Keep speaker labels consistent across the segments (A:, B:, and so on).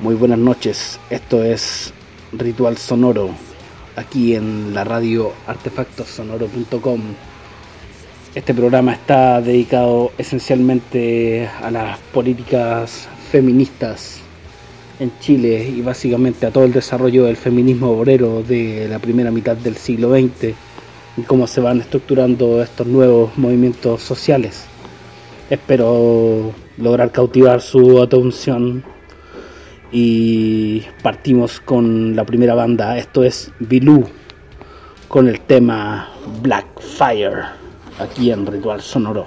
A: Muy buenas noches, esto es Ritual Sonoro, aquí en la radio artefactosonoro.com. Este programa está dedicado esencialmente a las políticas feministas en Chile y básicamente a todo el desarrollo del feminismo obrero de la primera mitad del siglo XX y cómo se van estructurando estos nuevos movimientos sociales. Espero lograr cautivar su atención y partimos con la primera banda, esto es Bilú con el tema Black Fire aquí en Ritual Sonoro.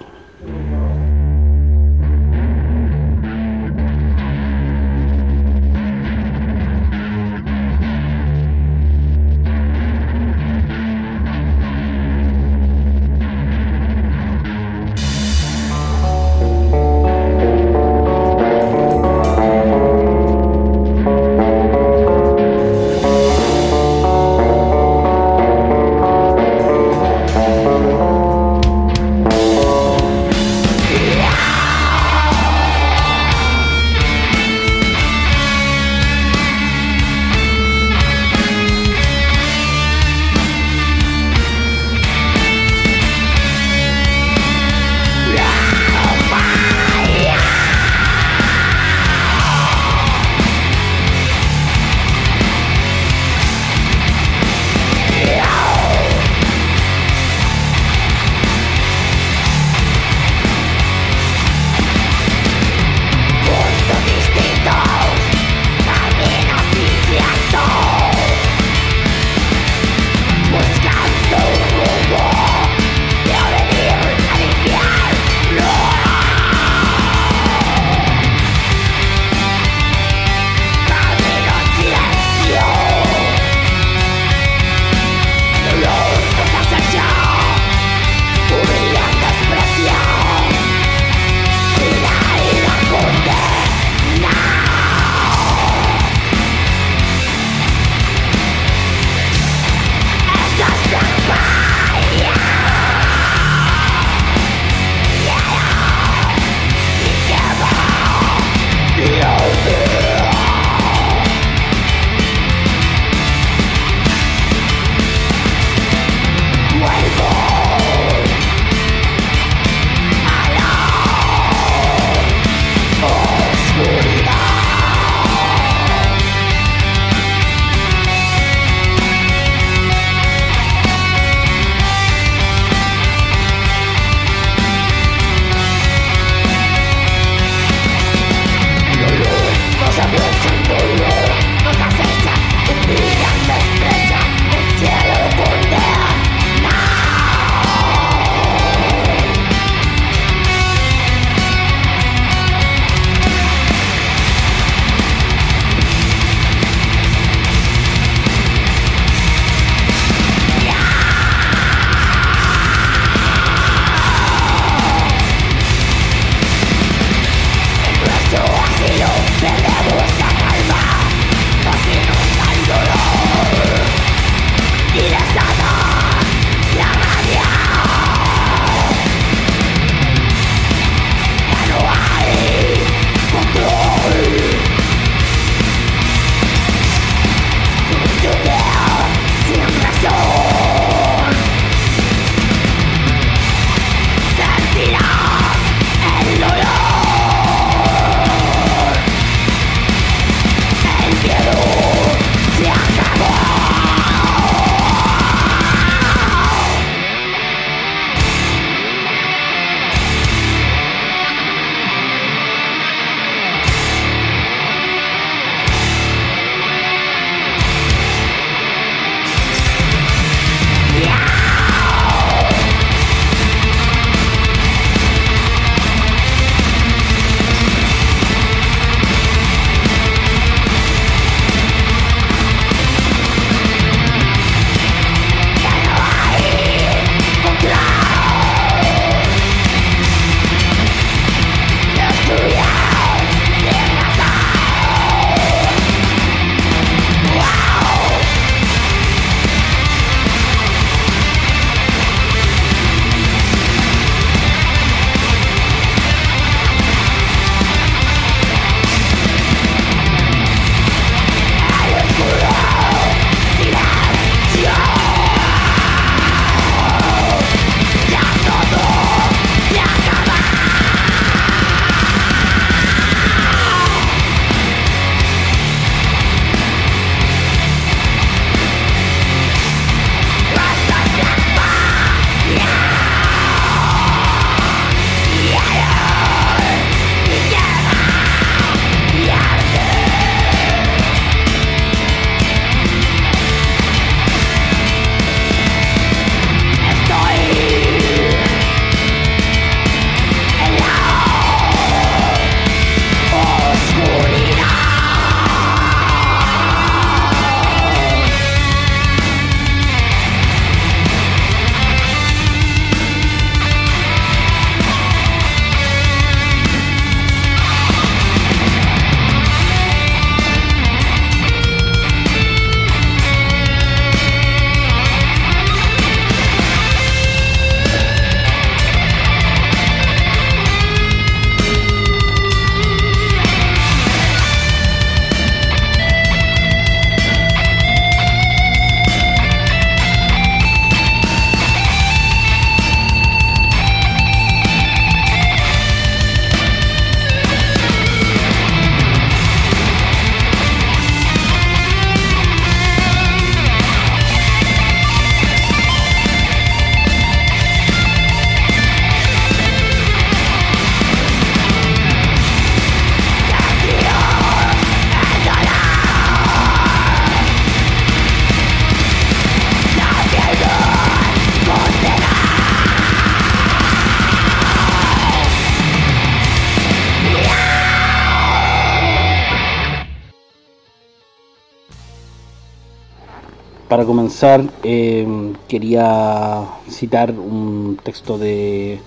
A: Eh, quería citar un texto de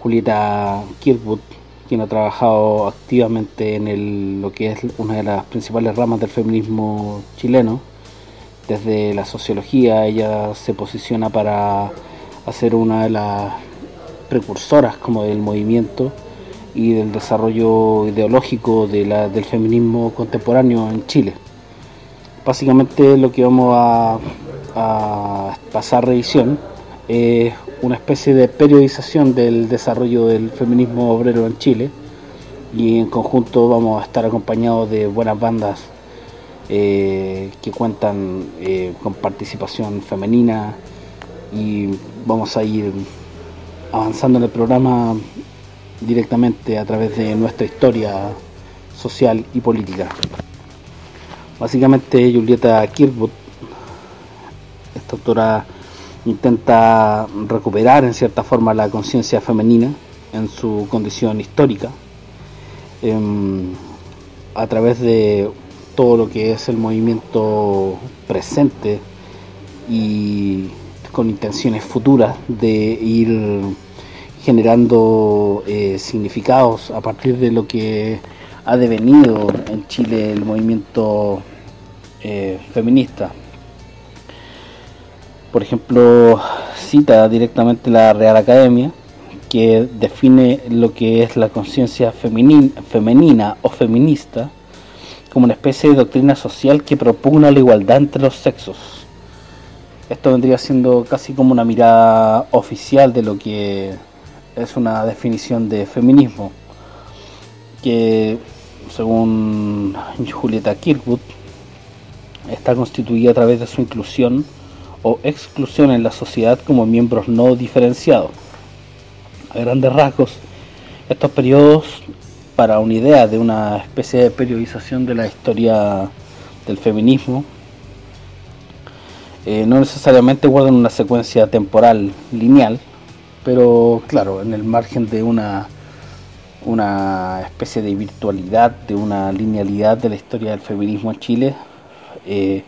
A: Julieta Kirkwood, quien ha trabajado activamente en lo que es una de las principales ramas del feminismo chileno. Desde la sociología, ella se posiciona para hacer una de las precursoras como del movimiento y del desarrollo ideológico del feminismo contemporáneo en Chile. Básicamente lo que vamos a, pasar revisión es una especie de periodización del desarrollo del feminismo obrero en Chile y en conjunto vamos a estar acompañados de buenas bandas eh, que cuentan eh, con participación femenina y vamos a ir avanzando en el programa directamente a través de nuestra historia social y política. Básicamente Julieta Kirkwood, esta autora, intenta recuperar en cierta forma la conciencia femenina en su condición histórica em, a través de todo lo que es el movimiento presente y con intenciones futuras de ir generando eh, significados a partir de lo que ha devenido en Chile el movimiento eh, feminista. Por ejemplo, cita directamente la Real Academia, que define lo que es la conciencia femenina o feminista como una especie de doctrina social que propugna la igualdad entre los sexos. Esto vendría siendo casi como una mirada oficial de lo que es una definición de feminismo, que según Julieta Kirkwood, está constituida a través de su inclusión o exclusión en la sociedad como miembros no diferenciados. A grandes rasgos, estos periodos, para una idea de una especie de periodización de la historia del feminismo, eh, no necesariamente guardan una secuencia temporal lineal, pero claro, en el margen de una, una especie de virtualidad, de una linealidad de la historia del feminismo en Chile, eh,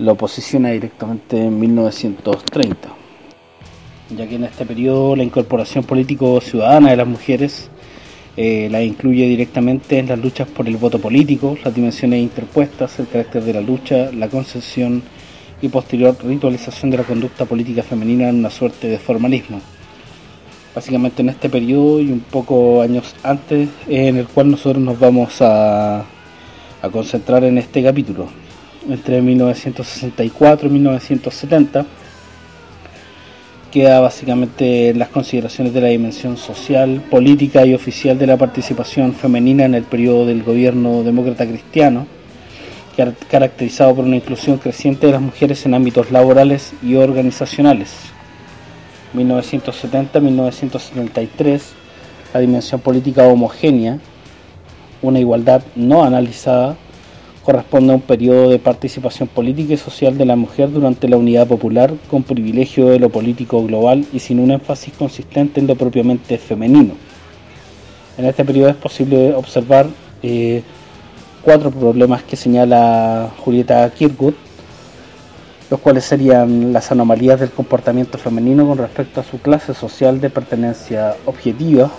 A: lo posiciona directamente en 1930, ya que en este periodo la incorporación político-ciudadana de las mujeres eh, la incluye directamente en las luchas por el voto político, las dimensiones interpuestas, el carácter de la lucha, la concesión y posterior ritualización de la conducta política femenina en una suerte de formalismo. Básicamente en este periodo y un poco años antes en el cual nosotros nos vamos a, a concentrar en este capítulo entre 1964 y 1970 queda básicamente las consideraciones de la dimensión social, política y oficial de la participación femenina en el periodo del gobierno demócrata cristiano, caracterizado por una inclusión creciente de las mujeres en ámbitos laborales y organizacionales. 1970-1973, la dimensión política homogénea, una igualdad no analizada, corresponde a un periodo de participación política y social de la mujer durante la unidad popular con privilegio de lo político global y sin un énfasis consistente en lo propiamente femenino. En este periodo es posible observar eh, cuatro problemas que señala Julieta Kirkwood, los cuales serían las anomalías del comportamiento femenino con respecto a su clase social de pertenencia objetiva,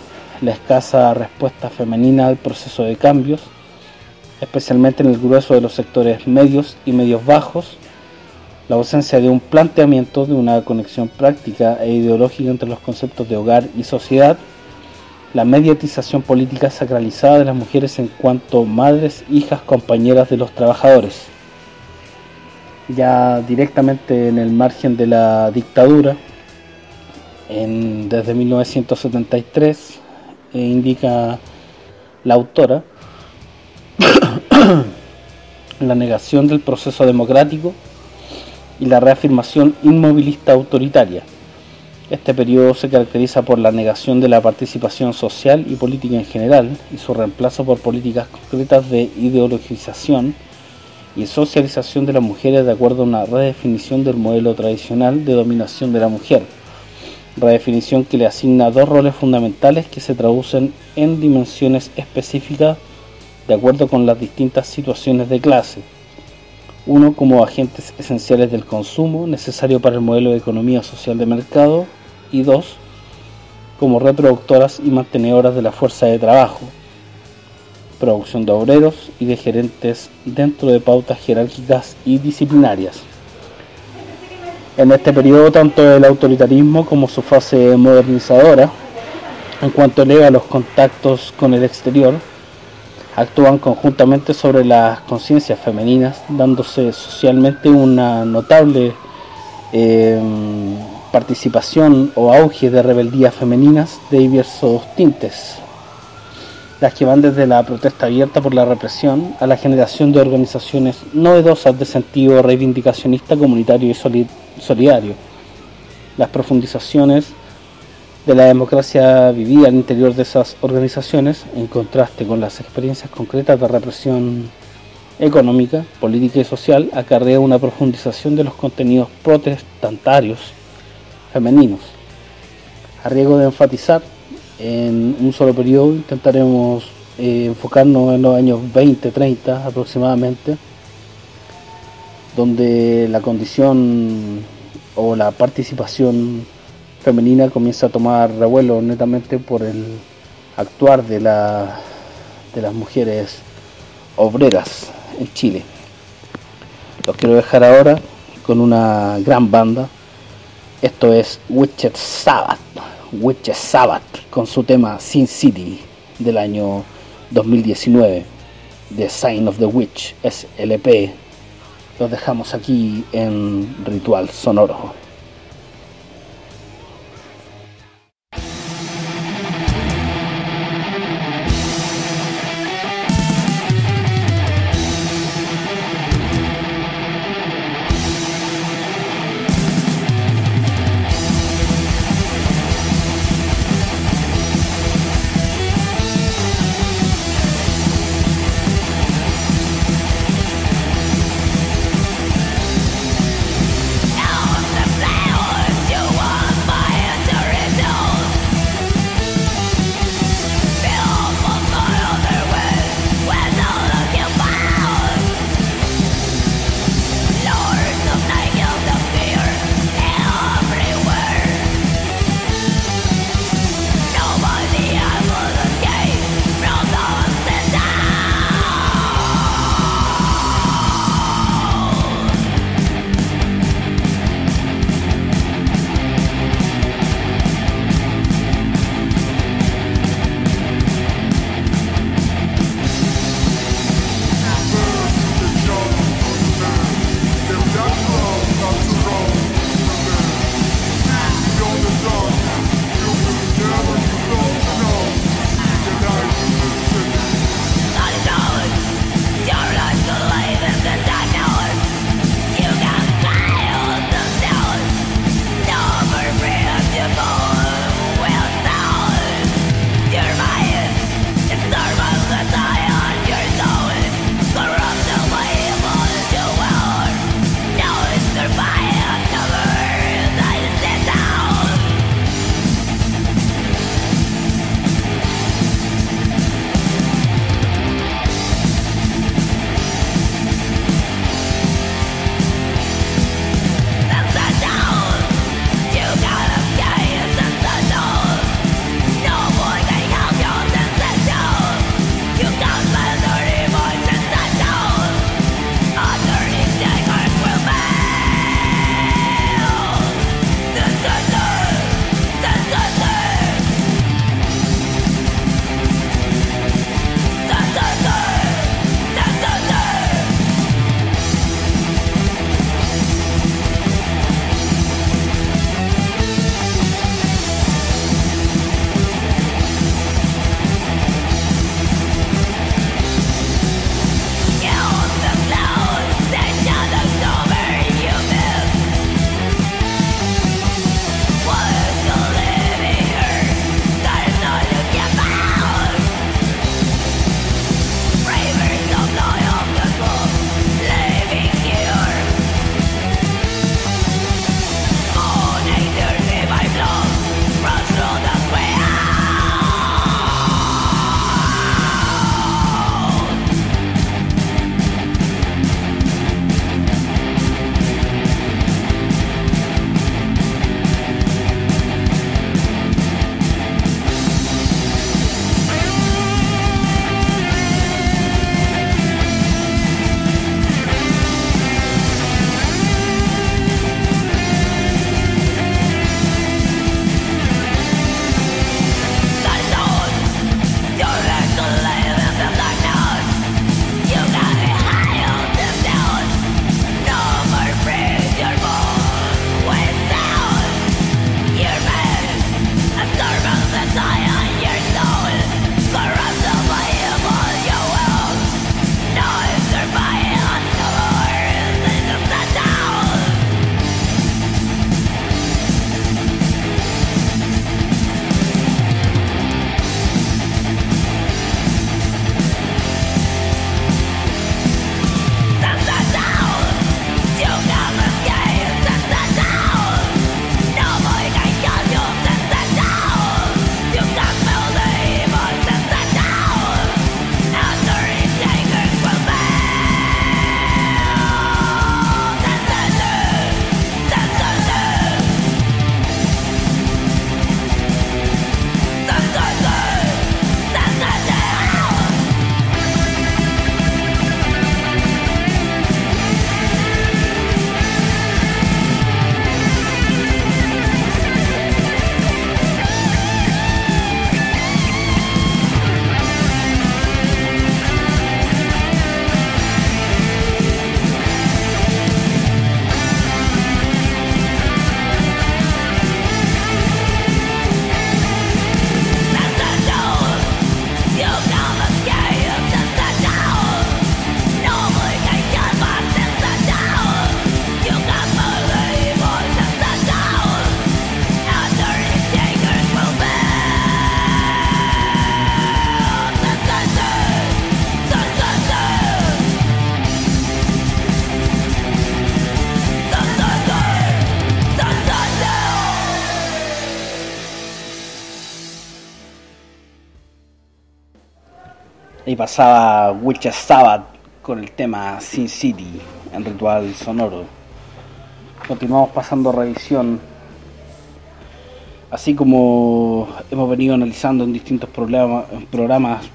A: la escasa respuesta femenina al proceso de cambios, especialmente en el grueso de los sectores medios y medios bajos, la ausencia de un planteamiento de una conexión práctica e ideológica entre los conceptos de hogar y sociedad, la mediatización política sacralizada de las mujeres en cuanto madres, hijas, compañeras de los trabajadores. Ya directamente en el margen de la dictadura, desde 1973, eh, indica la autora, la negación del proceso democrático y la reafirmación inmovilista autoritaria. Este periodo se caracteriza por la negación de la participación social y política en general y su reemplazo por políticas concretas de ideologización y socialización de las mujeres de acuerdo a una redefinición del modelo tradicional de dominación de la mujer, redefinición que le asigna dos roles fundamentales que se traducen en dimensiones específicas de acuerdo con las distintas situaciones de clase. Uno, como agentes esenciales del consumo, necesario para el modelo de economía social de mercado. Y dos, como reproductoras y mantenedoras de la fuerza de trabajo, producción de obreros y de gerentes dentro de pautas jerárquicas y disciplinarias. En este periodo, tanto el autoritarismo como su fase modernizadora, en cuanto eleva los contactos con el exterior, actúan conjuntamente sobre las conciencias femeninas, dándose socialmente una notable eh, participación o auge de rebeldías femeninas de diversos tintes las que van desde la protesta abierta por la represión a la generación de organizaciones novedosas de sentido reivindicacionista, comunitario y solidario. Las profundizaciones de la democracia vivida al interior de esas organizaciones, en contraste con las experiencias concretas de represión económica, política y social, acarrea una profundización de los contenidos protestantarios femeninos. A riesgo de enfatizar en un solo periodo. Intentaremos eh, enfocarnos en los años 20, 30 aproximadamente, donde la condición o la participación femenina comienza a tomar revuelo netamente por el actuar de, la, de las mujeres obreras en Chile. Los quiero dejar ahora con una gran banda. Esto es Witcher Sabbath. Witches Sabbath con su tema Sin City del año 2019 The Sign of the Witch SLP. Los dejamos aquí en Ritual Sonoro. Pasaba Witcher Sabbath con el tema Sin City en ritual sonoro. Continuamos pasando revisión. Así como hemos venido analizando en distintos programas, programas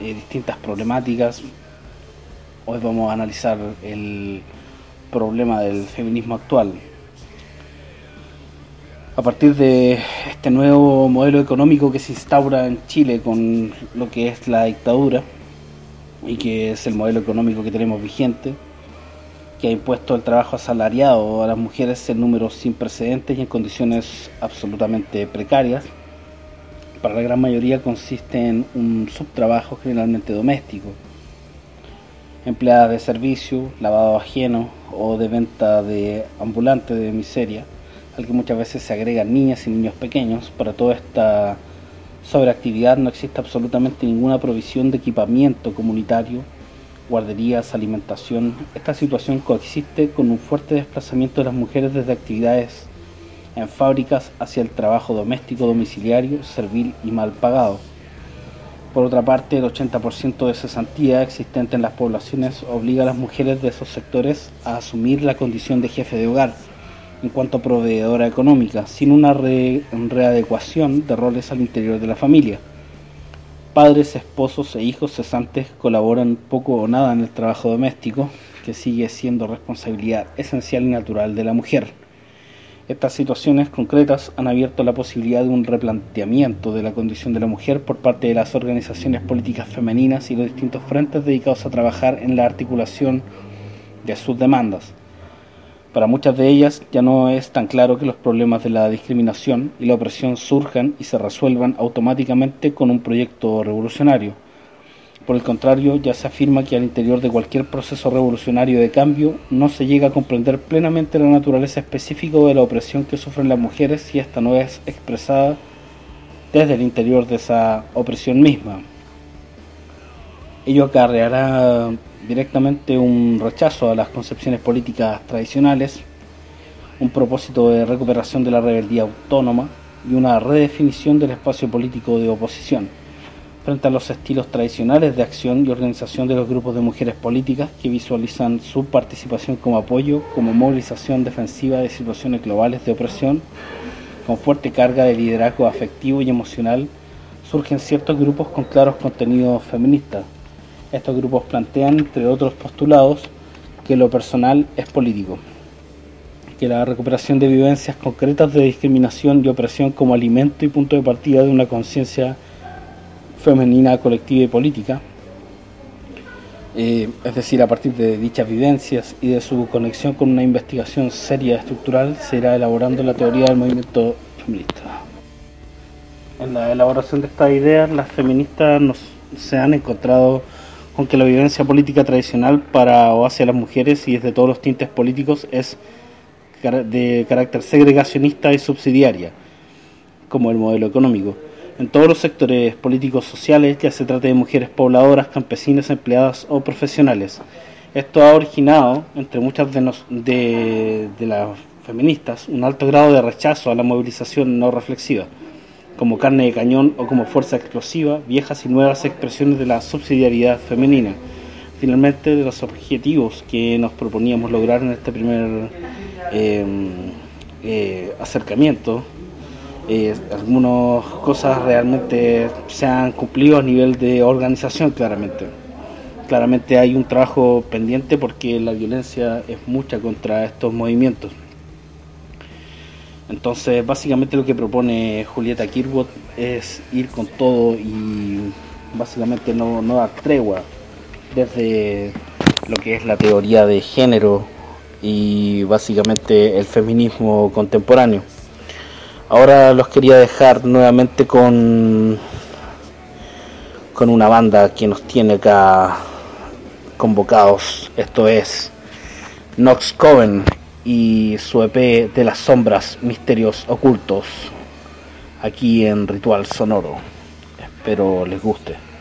A: eh, distintas problemáticas, hoy vamos a analizar el problema del feminismo actual. A partir de este nuevo modelo económico que se instaura en Chile con lo que es la dictadura y que es el modelo económico que tenemos vigente, que ha impuesto el trabajo asalariado a las mujeres en números sin precedentes y en condiciones absolutamente precarias, para la gran mayoría consiste en un subtrabajo generalmente doméstico, empleadas de servicio, lavado ajeno o de venta de ambulante de miseria, al que muchas veces se agregan niñas y niños pequeños. Para toda esta sobreactividad no existe absolutamente ninguna provisión de equipamiento comunitario, guarderías, alimentación. Esta situación coexiste con un fuerte desplazamiento de las mujeres desde actividades en fábricas hacia el trabajo doméstico, domiciliario, servil y mal pagado. Por otra parte, el 80% de cesantía existente en las poblaciones obliga a las mujeres de esos sectores a asumir la condición de jefe de hogar en cuanto a proveedora económica, sin una readecuación de roles al interior de la familia. Padres, esposos e hijos cesantes colaboran poco o nada en el trabajo doméstico, que sigue siendo responsabilidad esencial y natural de la mujer. Estas situaciones concretas han abierto la posibilidad de un replanteamiento de la condición de la mujer por parte de las organizaciones políticas femeninas y los distintos frentes dedicados a trabajar en la articulación de sus demandas para muchas de ellas ya no es tan claro que los problemas de la discriminación y la opresión surjan y se resuelvan automáticamente con un proyecto revolucionario. Por el contrario, ya se afirma que al interior de cualquier proceso revolucionario de cambio no se llega a comprender plenamente la naturaleza específica de la opresión que sufren las mujeres si esta no es expresada desde el interior de esa opresión misma. Ello acarreará directamente un rechazo a las concepciones políticas tradicionales, un propósito de recuperación de la rebeldía autónoma y una redefinición del espacio político de oposición. Frente a los estilos tradicionales de acción y organización de los grupos de mujeres políticas que visualizan su participación como apoyo, como movilización defensiva de situaciones globales de opresión, con fuerte carga de liderazgo afectivo y emocional, surgen ciertos grupos con claros contenidos feministas, estos grupos plantean, entre otros postulados, que lo personal es político, que la recuperación de vivencias concretas de discriminación y opresión como alimento y punto de partida de una conciencia femenina, colectiva y política, eh, es decir, a partir de dichas vivencias y de su conexión con una investigación seria estructural, se irá elaborando la teoría del movimiento feminista. En la elaboración de estas ideas, las feministas nos, se han encontrado aunque la vivencia política tradicional para o hacia las mujeres y desde todos los tintes políticos es de carácter segregacionista y subsidiaria, como el modelo económico. En todos los sectores políticos sociales, ya se trate de mujeres pobladoras, campesinas, empleadas o profesionales. Esto ha originado, entre muchas de, de las feministas, un alto grado de rechazo a la movilización no reflexiva como carne de cañón o como fuerza explosiva, viejas y nuevas expresiones de la subsidiariedad femenina. Finalmente, de los objetivos que nos proponíamos lograr en este primer em, eh, acercamiento, eh, algunas cosas realmente se han cumplido a nivel de organización, claramente. Claramente hay un trabajo pendiente porque la violencia es mucha contra estos movimientos. Entonces, básicamente lo que propone Julieta Kirwood es ir con todo y básicamente no, no dar tregua desde lo que es la teoría de género y básicamente el feminismo contemporáneo. Ahora los quería dejar nuevamente con, con una banda que nos tiene acá convocados. Esto es Nox Coven y su EP de las sombras, misterios ocultos, aquí en Ritual Sonoro. Espero les guste.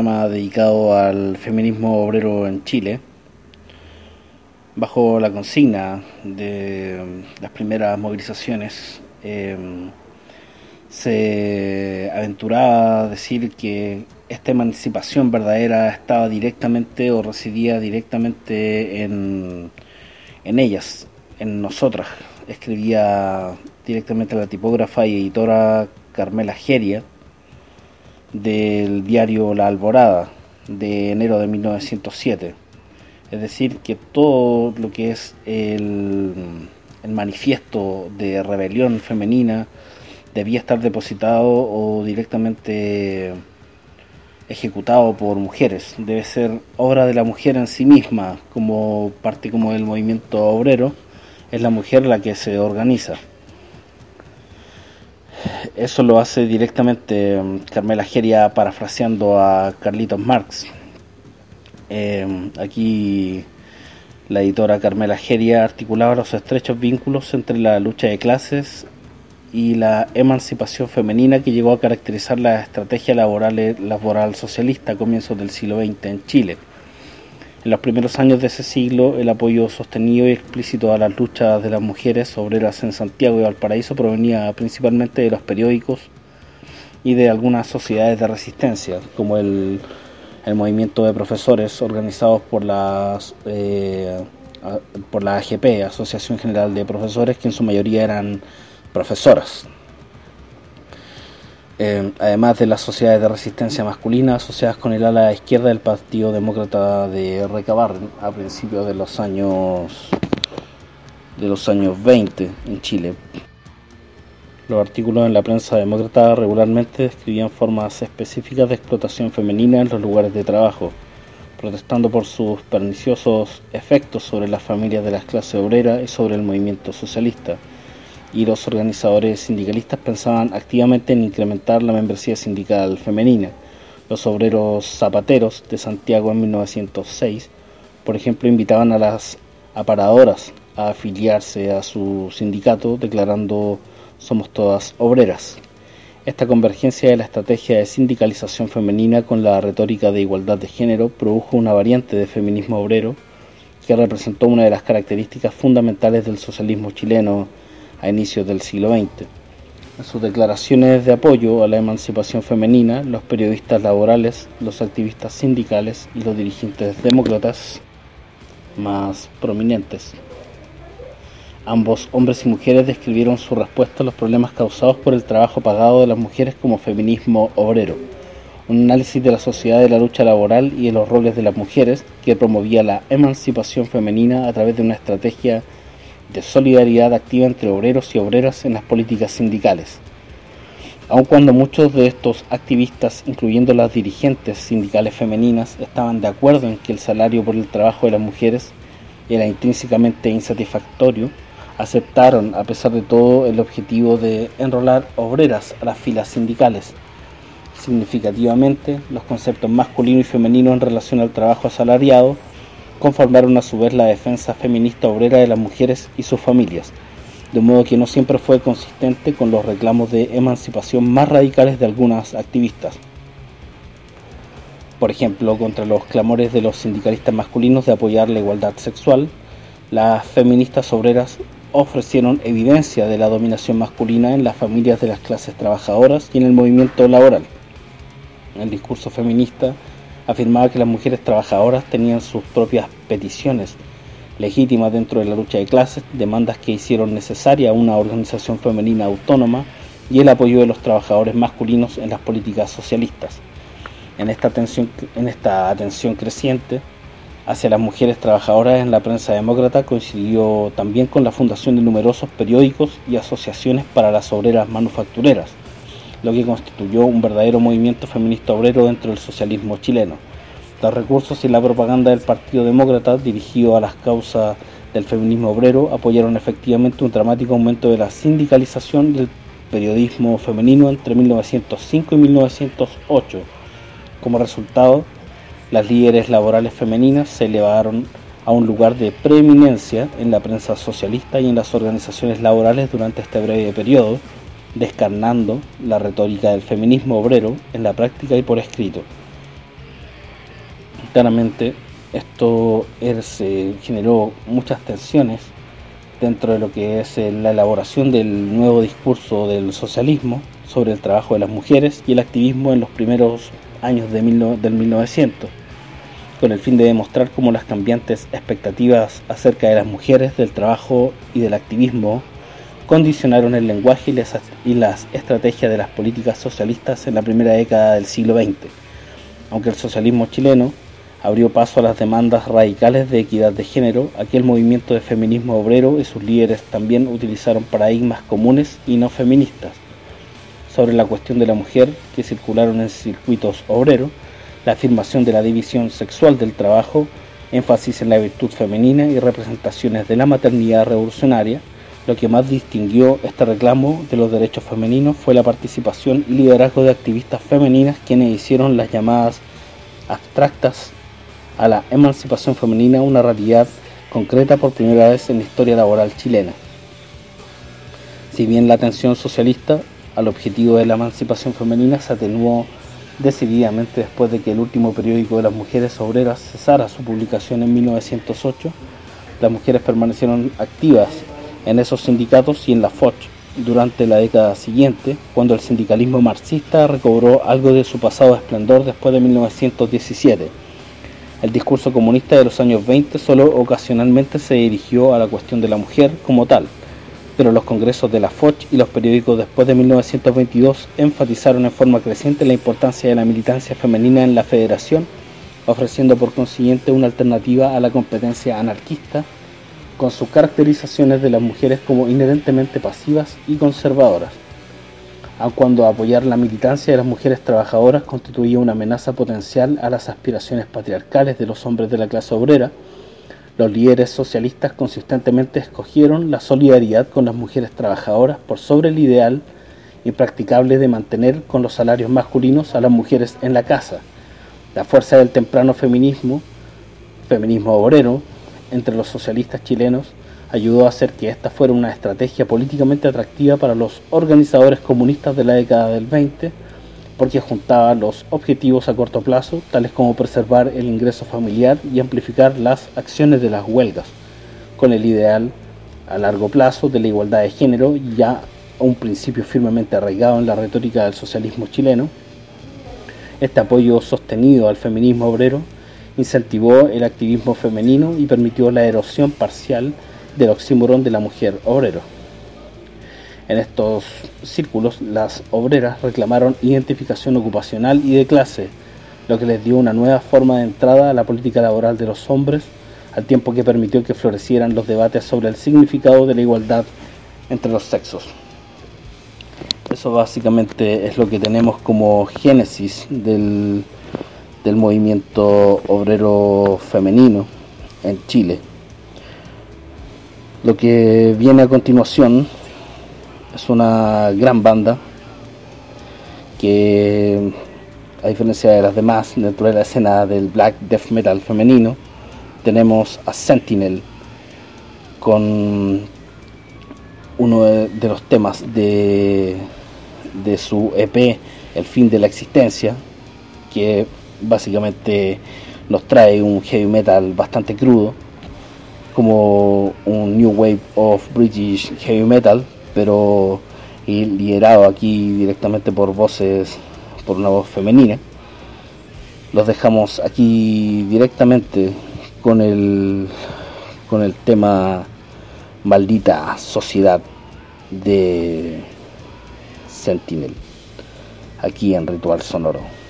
A: Dedicado al feminismo obrero en Chile, bajo la consigna de las primeras movilizaciones. Eh, se aventuraba a decir que esta emancipación verdadera estaba directamente o residía directamente en, en ellas, en nosotras. Escribía directamente la tipógrafa y editora Carmela Geria del diario La Alborada de enero de 1907. Es decir, que todo lo que es el, el manifiesto de rebelión femenina debía estar depositado o directamente ejecutado por mujeres. Debe ser obra de la mujer en sí misma, como parte como del movimiento obrero, es la mujer la que se organiza. Eso lo hace directamente mm, Carmela Geria parafraseando a Carlitos Marx. Eh, aquí la editora Carmela Geria articulaba los estrechos vínculos entre la lucha de clases y la emancipación femenina que llegó a caracterizar la estrategia laboral, laboral socialista a comienzos del siglo XX en Chile. En los primeros años de ese siglo, el apoyo sostenido y explícito a las luchas de las mujeres obreras en Santiago y Valparaíso provenía principalmente de los periódicos y de algunas sociedades de resistencia, como el, movimiento de profesores organizados por, las, eh, por la AGP, Asociación General de Profesores, que en su mayoría eran profesoras. Eh, además de las sociedades de resistencia masculina asociadas con el ala izquierda del Partido Demócrata de Recabarren a principios de los años de los años 20 en Chile. Los artículos en la prensa demócrata regularmente describían formas específicas de explotación femenina en los lugares de trabajo, protestando por sus perniciosos efectos sobre las familias de las clases obreras y sobre el movimiento socialista y los organizadores sindicalistas pensaban activamente en incrementar la membresía sindical femenina. Los obreros zapateros de Santiago en 1906, por ejemplo, invitaban a las aparadoras a afiliarse a su sindicato declarando somos todas obreras. Esta convergencia de la estrategia de sindicalización femenina con la retórica de igualdad de género produjo una variante de feminismo obrero que representó una de las características fundamentales del socialismo chileno a inicios del siglo XX. En sus declaraciones de apoyo a la emancipación femenina, los periodistas laborales, los activistas sindicales y los dirigentes demócratas más prominentes. Ambos hombres y mujeres describieron su respuesta a los problemas causados por el trabajo pagado de las mujeres como feminismo obrero, un análisis de la sociedad de la lucha laboral y de los roles de las mujeres que promovía la emancipación femenina a través de una estrategia de solidaridad activa entre obreros y obreras en las políticas sindicales. Aun cuando muchos de estos activistas, incluyendo las dirigentes sindicales femeninas, estaban de acuerdo en que el salario por el trabajo de las mujeres era intrínsecamente insatisfactorio, aceptaron a pesar de todo el objetivo de enrolar obreras a las filas sindicales. Significativamente, los conceptos masculino y femenino en relación al trabajo asalariado conformaron a su vez la defensa feminista obrera de las mujeres y sus familias, de modo que no siempre fue consistente con los reclamos de emancipación más radicales de algunas activistas. Por ejemplo, contra los clamores de los sindicalistas masculinos de apoyar la igualdad sexual, las feministas obreras ofrecieron evidencia de la dominación masculina en las familias de las clases trabajadoras y en el movimiento laboral. El discurso feminista afirmaba que las mujeres trabajadoras tenían sus propias peticiones legítimas dentro de la lucha de clases, demandas que hicieron necesaria una organización femenina autónoma y el apoyo de los trabajadores masculinos en las políticas socialistas. En esta atención, en esta atención creciente hacia las mujeres trabajadoras en la prensa demócrata coincidió también con la fundación de numerosos periódicos y asociaciones para las obreras manufactureras, lo que constituyó un verdadero movimiento feminista obrero dentro del socialismo chileno. Los recursos y la propaganda del Partido Demócrata dirigido a las causas del feminismo obrero apoyaron efectivamente un dramático aumento de la sindicalización del periodismo femenino entre 1905 y 1908. Como resultado, las líderes laborales femeninas se elevaron a un lugar de preeminencia en la prensa socialista y en las organizaciones laborales durante este breve periodo, descarnando la retórica del feminismo obrero en la práctica y por escrito. Claramente esto se generó muchas tensiones dentro de lo que es eh, la elaboración del nuevo discurso del socialismo sobre el trabajo de las mujeres y el activismo en los primeros años de del 1900, con el fin de demostrar cómo las cambiantes expectativas acerca de las mujeres, del trabajo y del activismo condicionaron el lenguaje y las estrategias de las políticas socialistas en la primera década del siglo XX. Aunque el socialismo chileno abrió paso a las demandas radicales de equidad de género, aquel movimiento de feminismo obrero y sus líderes también utilizaron paradigmas comunes y no feministas sobre la cuestión de la mujer que circularon en circuitos obreros, la afirmación de la división sexual del trabajo, énfasis en la virtud femenina y representaciones de la maternidad revolucionaria, lo que más distinguió este reclamo de los derechos femeninos fue la participación y liderazgo de activistas femeninas quienes hicieron las llamadas abstractas a la emancipación femenina una realidad concreta por primera vez en la historia laboral chilena. Si bien la atención socialista al objetivo de la emancipación femenina se atenuó decididamente después de que el último periódico de las mujeres obreras cesara su publicación en 1908, las mujeres permanecieron activas en esos sindicatos y en la FOCH durante la década siguiente, cuando el sindicalismo marxista recobró algo de su pasado esplendor después de 1917 el discurso comunista de los años 20 solo ocasionalmente se dirigió a la cuestión de la mujer como tal, pero los congresos de la Foch y los periódicos después de 1922 enfatizaron en forma creciente la importancia de la militancia femenina en la federación, ofreciendo por consiguiente una alternativa a la competencia anarquista, con sus caracterizaciones de las mujeres como inherentemente pasivas y conservadoras aun cuando apoyar la militancia de las mujeres trabajadoras constituía una amenaza potencial a las aspiraciones patriarcales de los hombres de la clase obrera, los líderes socialistas consistentemente escogieron la solidaridad con las mujeres trabajadoras por sobre el ideal impracticable de mantener con los salarios masculinos a las mujeres en la casa. La fuerza del temprano feminismo, feminismo obrero, entre los socialistas chilenos, ayudó a hacer que esta fuera una estrategia políticamente atractiva para los organizadores comunistas de la década del 20, porque juntaba los objetivos a corto plazo, tales como preservar el ingreso familiar y amplificar las acciones de las huelgas, con el ideal a largo plazo de la igualdad de género, ya un principio firmemente arraigado en la retórica del socialismo chileno. Este apoyo sostenido al feminismo obrero incentivó el activismo femenino y permitió la erosión parcial del oxímoron de la mujer obrero. En estos círculos, las obreras reclamaron identificación ocupacional y de clase, lo que les dio una nueva forma de entrada a la política laboral de los hombres, al tiempo que permitió que florecieran los debates sobre el significado de la igualdad entre los sexos. Eso básicamente es lo que tenemos como génesis del, del movimiento obrero femenino en Chile. Lo que viene a continuación es una gran banda que, a diferencia de las demás, dentro de la escena del black death metal femenino, tenemos a Sentinel con uno de, los temas de, de su EP El fin de la existencia, que básicamente nos trae un heavy metal bastante crudo como un New Wave of British Heavy Metal, pero liderado aquí directamente por voces, por una voz femenina. Los dejamos aquí directamente con el, con el tema Maldita Sociedad de Sentinel, aquí en Ritual Sonoro.